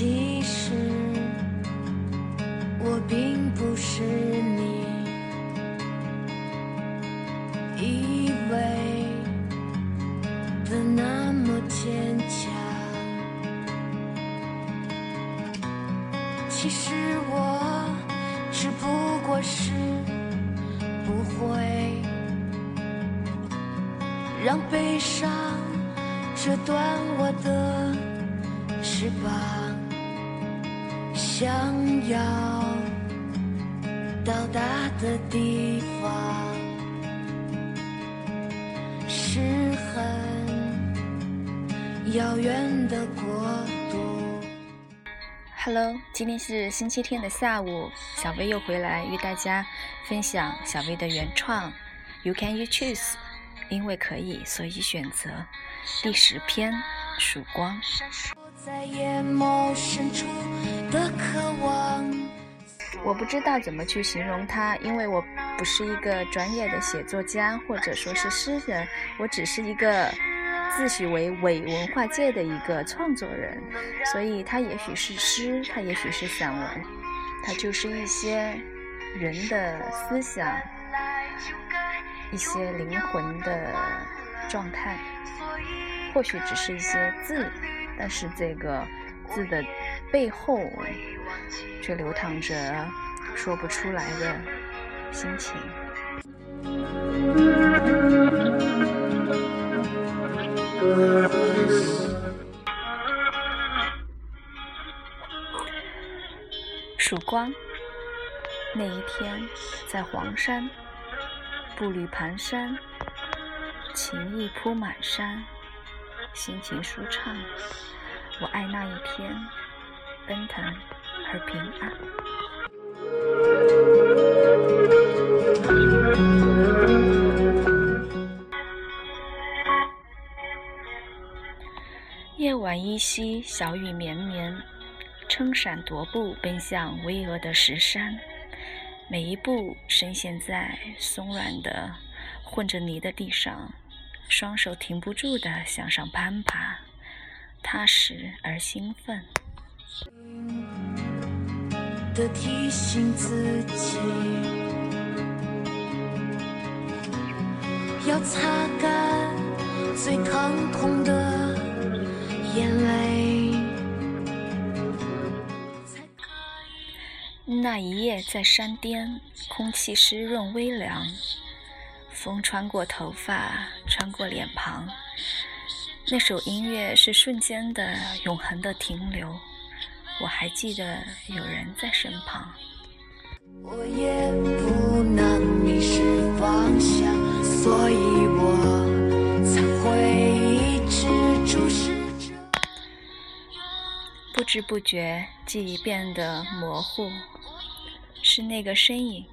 其实我并不是你以为的那么坚强。其实我只不过是不会让悲伤折断我的翅膀，想要到达的地方是很遥远的国度。Hello，今天是星期天的下午，小薇又回来与大家分享小薇的原创。You can you choose，因为可以，所以选择。第十篇，曙光。在眼眸深处的渴望。我不知道怎么去形容它，因为我不是一个专业的写作家或者说是诗人，我只是一个自诩为伪文化界的一个创作人，所以它也许是诗，它也许是散文，它就是一些人的思想，一些灵魂的状态，或许只是一些字，但是这个字的背后却流淌着说不出来的心情。曙光，那一天在黄山，步履蹒跚，情意铺满山，心情舒畅。我爱那一天，奔腾而平安。夜晚依稀，小雨绵绵，撑伞踱步奔向巍峨的石山，每一步深陷在松软的、混着泥的地上，双手停不住地向上攀爬，踏实而兴奋。的提醒自己，要擦干最疼痛的眼泪。那一夜在山巅，空气湿润微凉，风穿过头发，穿过脸庞。那首音乐是瞬间的、永恒的停留。我还记得有人在身旁。我也不能迷失方向，所以我才会一直注视着。不知不觉，记忆变得模糊，是那个身影，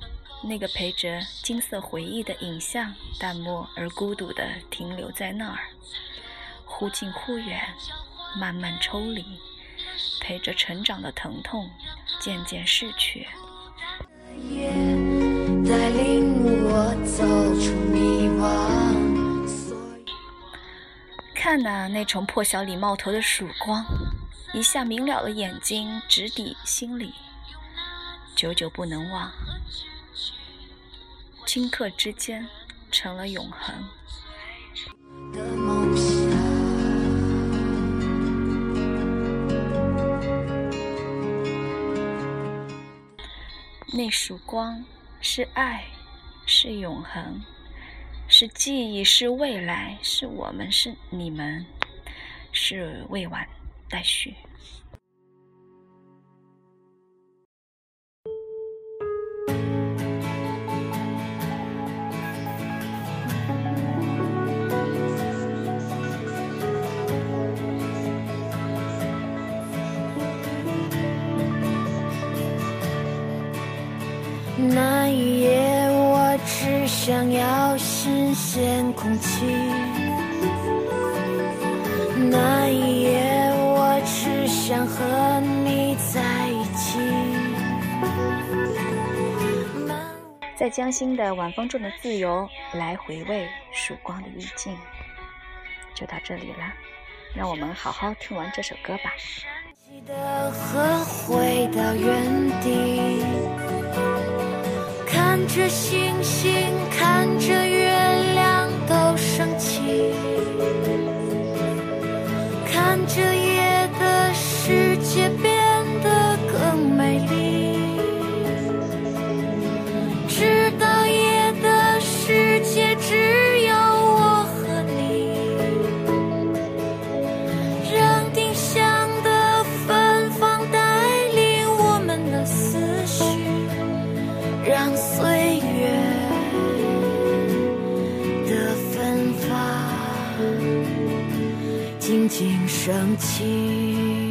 那个陪着金色回忆的影像，淡漠而孤独地停留在那儿，忽近忽远，慢慢抽离。陪着成长的疼痛渐渐逝去，也带领我走出迷惘。看呐、那从破晓里冒头的曙光，一下明了了眼睛，直抵心里，久久不能忘。顷刻之间，成了永恒。的梦那束光是爱，是永恒，是记忆，是未来，是我们，是你们，是未完待续。那一夜，我只想要新鲜空气。那一夜，我只想和你在一起。在江心的晚风中的自由，来回味曙光的意境。就到这里啦，让我们好好听完这首歌吧。和回到原地，看着星星看着月亮都升起。看着夜的世界变得更美丽。直到夜的世界只有我和你。让丁香的芬芳带领我们的思绪让所曾经生气。